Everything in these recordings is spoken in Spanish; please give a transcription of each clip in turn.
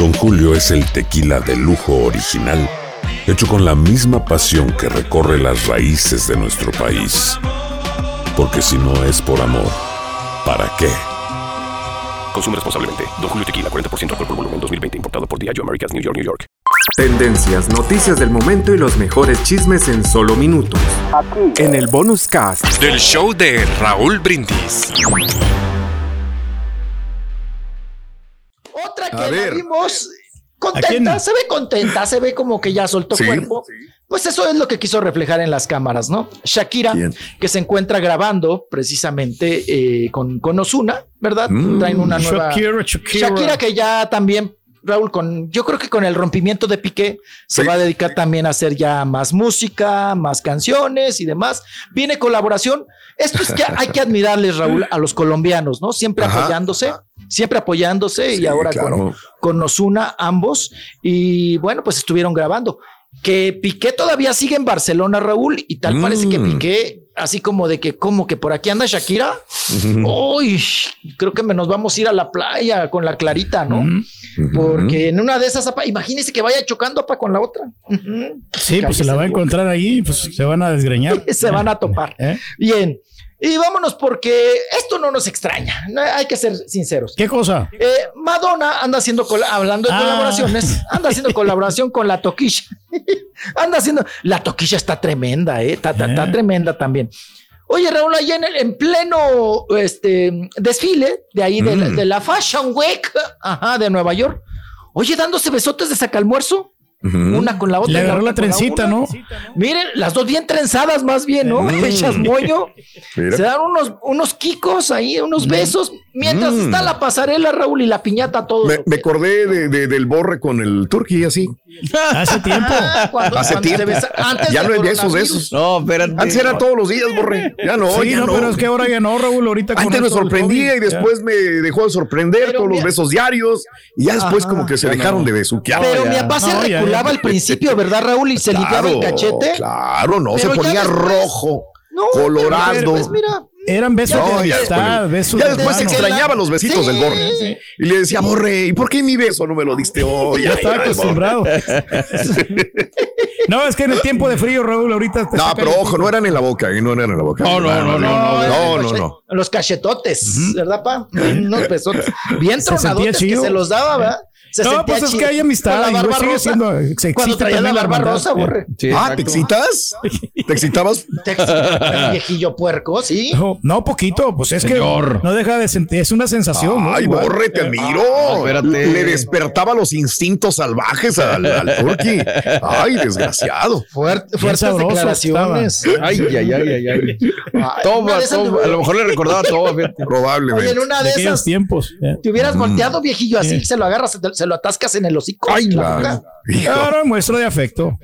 Don Julio es el tequila de lujo original, hecho con la misma pasión que recorre las raíces de nuestro país. Porque si no es por amor, ¿para qué? Consume responsablemente. Don Julio Tequila, 40% alcohol por volumen, 2020. Importado por Diageo Americas, New York, New York. Tendencias, noticias del momento y los mejores chismes en solo minutos. En el bonus cast. Del show de Raúl Brindis. Otra que la vimos contenta, se ve contenta, se ve como que ya soltó Sí, cuerpo. Pues eso es lo que quiso reflejar en las cámaras, ¿no? Shakira, ¿Quién? que se encuentra grabando precisamente eh, con, con Ozuna, ¿verdad? Mm. Traen una nueva. Shakira, Shakira. Shakira que ya también, Raúl, con, yo creo que con el rompimiento de Piqué se Sí. va a dedicar también a hacer ya más música, más canciones y demás. Viene colaboración. Esto es que hay que admirarles, Raúl, a los colombianos, ¿no? Siempre Ajá. apoyándose, siempre apoyándose Sí, y ahora con, claro. con Ozuna ambos. Y bueno, pues estuvieron grabando. Que Piqué todavía sigue en Barcelona, Raúl, y tal parece que Mm. Piqué, así como de que, como que por aquí anda Shakira. Uy, creo que nos vamos a ir a la playa con la clarita, ¿no? Porque en una de esas, apa, imagínese que vaya chocando apa con la otra. Sí, pues se la va a encontrar ahí, pues se van a desgreñar. Se van a topar. ¿Eh? Bien. Y vámonos porque esto no nos extraña. No, hay que ser sinceros. ¿Qué cosa? Eh, Madonna anda haciendo, hablando de Ah. colaboraciones, anda haciendo colaboración con la Toquilla. anda haciendo, la Toquilla está tremenda, eh, está, está- está Eh. tremenda también. Oye, Raúl, allá en, el- en pleno este, desfile de ahí de, la- Mm. de la Fashion Week, ajá, de Nueva York. Oye, dándose besotes de sacalmuerzo, Ujú. una con la otra. Le agarró la con trencita. ¿no? Miren, las dos bien trenzadas más bien, ¿no? Mm. Hechas moño. Mira. Se dan unos, unos kikos ahí, unos besos, mientras Mm. está la pasarela, Raúl, y la piñata todo. Me, me acordé de, de- del borre con el turqui así. Hace tiempo. Ah, cuando- Hace cuando tiempo. besa- antes Ya no besos de esos. No, espérate. Antes era todos los días, borre. Ya no, sí, ya no, no. pero es que ahora ya no, Raúl, ahorita con Antes me sorprendía COVID, y después me dejó de sorprender Pero todos los besos diarios y ya después Ajá. como que se dejaron no. de besuquear. Pero ya. mi papá se No, reculaba ya. al principio, ¿verdad, Raúl? Y se limpiaba el cachete. Claro, no, Pero se ponía después- rojo, No, colorado. pero después, mira. Eran besos Ya, de amistad, después- besos ya de después extrañaba los besitos Sí. del borre. Y le decía, borre, ¿y por qué mi beso no me lo diste hoy? Ya estaba ay, acostumbrado. no, es que en el tiempo de frío, Raúl, ahorita te No, pero ojo, no eran en la boca, ¿eh? no eran en la boca. No, no, no, no, no, no, no, no. Los cachetotes, ¿verdad, pa? Unos besotes. Bien tronadotes que se los daba, ¿verdad? Se No, pues es que hay amistad, Con la barba sigue rosa. siendo- se excita Cuando traía la barba rosa, borre. Sí, ah. ¿te excitas? ¿Te excitabas? Te excitaba, viejillo puerco, sí. No, no, poquito, pues es Señor. que no deja de sentir, es una sensación. ¿no? Ay, Igual. borre, te admiro. Ah, espérate. Le despertaba los instintos salvajes al, al turqui. Ay, desgraciado. Fuerte, fuertes sabroso declaraciones. Ay, ay, ay, ay, ay. Ay, Toma, toma. A lo mejor le recordaba todo. fíjate. Oye, en Probablemente. una De esas tiempos. ya. te hubieras volteado, viejillo, así Sí. se lo agarras, se, se lo atascas en el hocico. Ay, claro. Claro, muestra de afecto.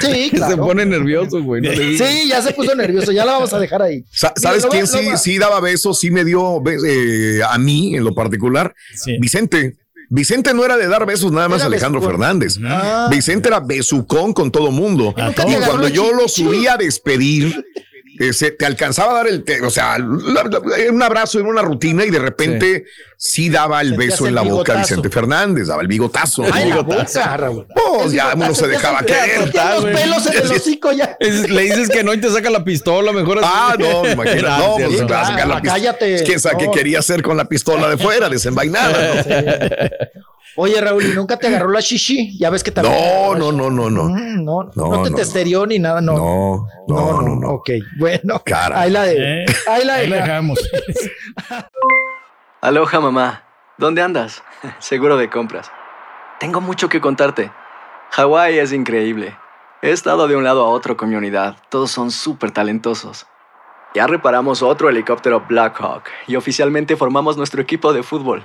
Sí, Se claro. pone nervioso, güey. No. Sí, ya se puso nervioso, ya la vamos a dejar ahí. Sa- ¿Sabes Mira, quién sí, daba besos? Sí me dio eh, a mí en lo particular. Sí. Vicente. Vicente no era de dar besos nada más Era a Alejandro besucón. Fernández. Ah. Vicente era besucón con todo mundo. ¿Y cuando yo lo chichi? subí a despedir, eh, se- te alcanzaba a dar el, te- o sea, la- la- un abrazo en una rutina y de repente sí, daba el Sentías beso en la boca a bigotazo. Vicente Fernández, daba el bigotazo. Ay, la boca, Raúl. Pues ya uno se dejaba querer. los pelos en el hocico ya. Es- le dices que no y te saca la pistola, mejor así. Ah, no, imagínate. No, pues la pistola. cállate. ¿Quién sabe qué No. quería hacer con la pistola de fuera, desenvainada? Oye, Raúl, ¿y nunca te agarró la shishi? Ya ves que también. No, no, no, no, no. Mm, no, no, No, te no, testerió ni nada, no. No, no, no, no. Ok, bueno. Cara. Ahí la de. Eh, Ahí la ahí la de. dejamos. Aloha mamá. ¿Dónde andas? Seguro de compras. Tengo mucho que contarte. Hawái es increíble. He estado de un lado a otro con mi unidad. Todos son súper talentosos. Ya reparamos otro helicóptero Blackhawk y oficialmente formamos nuestro equipo de fútbol.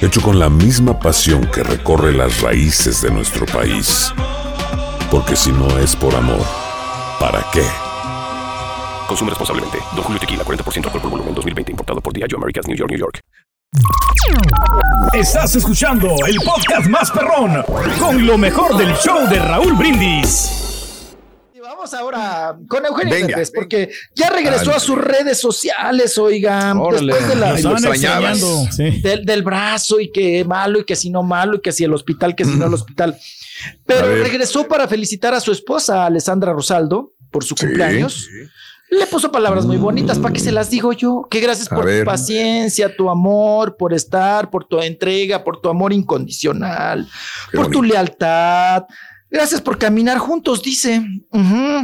hecho con la misma pasión que recorre las raíces de nuestro país. Porque si no es por amor, ¿para qué? Consume responsablemente. Don Julio Tequila, 40% alcohol por volumen, 2020. Importado por Diageo Americas, New York, New York. Estás escuchando el podcast más perrón con lo mejor del show de Raúl Brindis. Vamos ahora con Eugenio Venga. Derbez, porque ya regresó a sus redes sociales, oigan, Órale. después de la, sí. del, del brazo y que malo y que si no malo y que si el hospital, que si no el hospital. A Pero regresó para felicitar a su esposa, Alessandra Rosaldo, por su Sí. cumpleaños. Le puso palabras muy bonitas, ¿para qué se las digo yo? Que gracias A por ver. tu paciencia, tu amor, por estar, por tu entrega, por tu amor incondicional, Qué por tu lealtad. Gracias por caminar juntos, dice.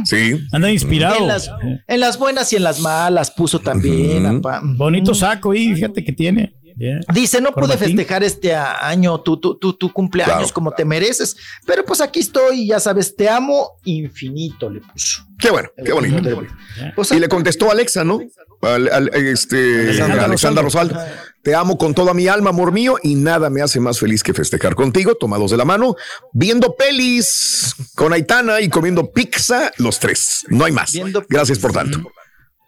Sí. Anda inspirado. En las, en las buenas y en las malas puso también. Bonito saco ahí, fíjate que tiene. Dice, no pude festejar este año tu, tu, tu, tu cumpleaños Claro. como te mereces, pero pues aquí estoy, ya sabes, te amo infinito, le puso. Qué bueno, qué bonito. Pues, Y le contestó Alexa, ¿no? Al- al- este, Alexandra Alexandra Rosaldo. Te amo con toda mi alma, amor mío, y nada me hace más feliz que festejar contigo, tomados de la mano, viendo pelis con Aitana y comiendo pizza, los tres. No hay más. Gracias por tanto.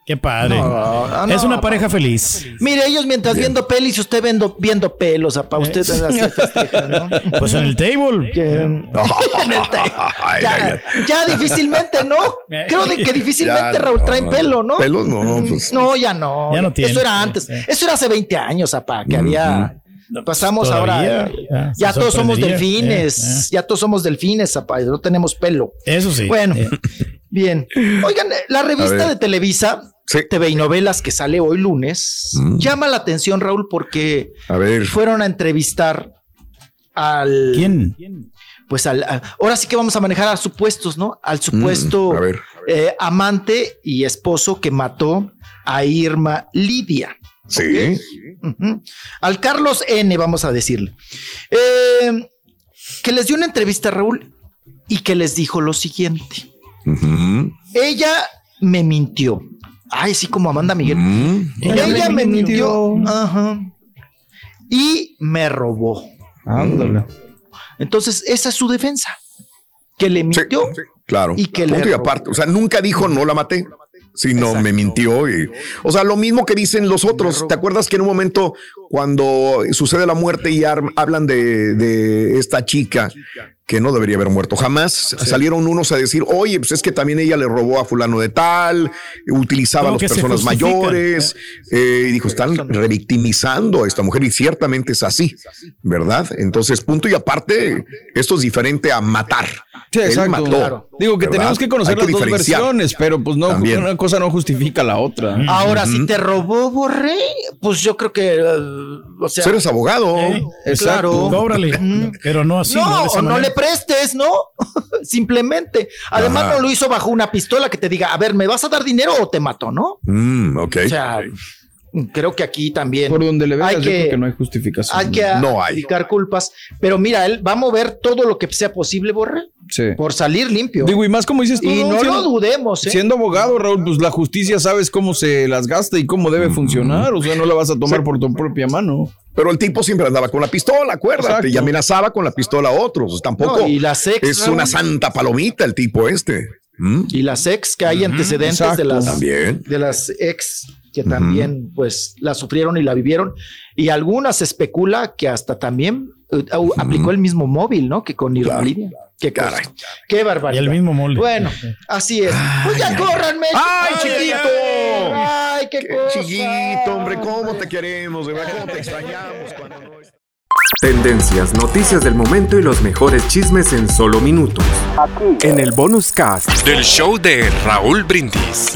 Qué padre. No, no, es una pareja feliz. Mire, ellos mientras viendo pelis, usted viendo, viendo pelos, apa, usted así festeja, ¿no? Pues en el table. En el ya, difícilmente, ¿no? Creo de que difícilmente Ya, Raúl traen no, pelo, ¿no? Pelos, no, pues. No, ya no. Ya no tiene. Eso era antes. Eso era hace 20 años, apa, que había. Pasamos Todavía, ahora. ya, Ya todos somos delfines. Eh, eh. Ya todos somos delfines, apa, no tenemos pelo. Eso sí. Bueno, Eh, bien. Oigan, la revista de Televisa, Sí. TV y novelas que sale hoy lunes, Mm. llama la atención, Raúl, porque A ver. fueron a entrevistar al. ¿Quién? Pues al. a- ahora sí que vamos a manejar a supuestos, ¿no? Al supuesto Mm, a ver. eh, amante y esposo que mató a Irma Lidia. Sí. Ujú. Al Carlos N, vamos a decirle. Eh, que les dio una entrevista, Raúl, y que les dijo lo siguiente. Ella me mintió. Ay, sí, como Amanda Miguel. Mm. Ella, me mintió. Ajá. Y me robó. Ándale. Entonces, esa es su defensa. Que le mintió. sí, claro. Y que le Punto y robó. aparte. O sea, nunca dijo no la maté. Sino Exacto. me mintió. Y, o sea, lo mismo que dicen los otros. ¿Te acuerdas que en un momento, cuando sucede la muerte y ar- hablan de, de esta chica que no debería haber muerto jamás, salieron unos a decir, oye, pues es que también ella le robó a fulano de tal, utilizaba a las personas mayores, eh, y dijo, están revictimizando a esta mujer y ciertamente es así, ¿verdad? Entonces, punto y aparte, esto es diferente a matar. Sí, Él exacto. mató, Claro. Digo que ¿verdad? tenemos que conocer las dos versiones, pero pues no, También. una cosa no justifica la otra. Ahora, si te robó, Borré, pues yo creo que, eh, o sea, eres abogado. Eh, Exacto. claro. Cóbrale. Mm. Pero no así. no, esa o no le prestes, ¿no? Simplemente. Además, Ajá. no lo hizo bajo una pistola que te diga, a ver, ¿me vas a dar dinero o te mato, no? Mm, ok. O sea, creo que aquí también Por donde le veas, Hay yo que- creo que no hay justificación. hay que No hay. aplicar culpas. Pero mira, él va a mover todo lo que sea posible, Borre, Sí. por salir limpio. Digo, y más como dices tú, y no, Siendo- lo dudemos, ¿eh? Siendo abogado, Raúl, pues la justicia sabes cómo se las gasta y cómo debe funcionar. O sea, no la vas a tomar por tu propia mano. Pero el tipo siempre andaba con la pistola, acuérdate, Exacto. y amenazaba con la pistola a otros. Pues Tampoco No, y las ex, es una santa palomita el tipo este. ¿Mm? Y las ex que hay antecedentes de las También. de las ex que también pues la sufrieron y la vivieron y algunas se especula que hasta también eh, au- aplicó el mismo móvil, ¿no? Que con Irma Claro. Lidia. Qué. Caray. Qué Y barbaridad. el mismo molde. Bueno, así es. Pues ya córranme. ¡Ay, chiquito! Ay, qué, Qué cosa. chiquito, hombre, cómo te queremos, de verdad, cómo te extrañamos cuando no estás. Tendencias, noticias del momento y los mejores chismes en solo minutos. En el bonus cast. Del show de Raúl Brindis.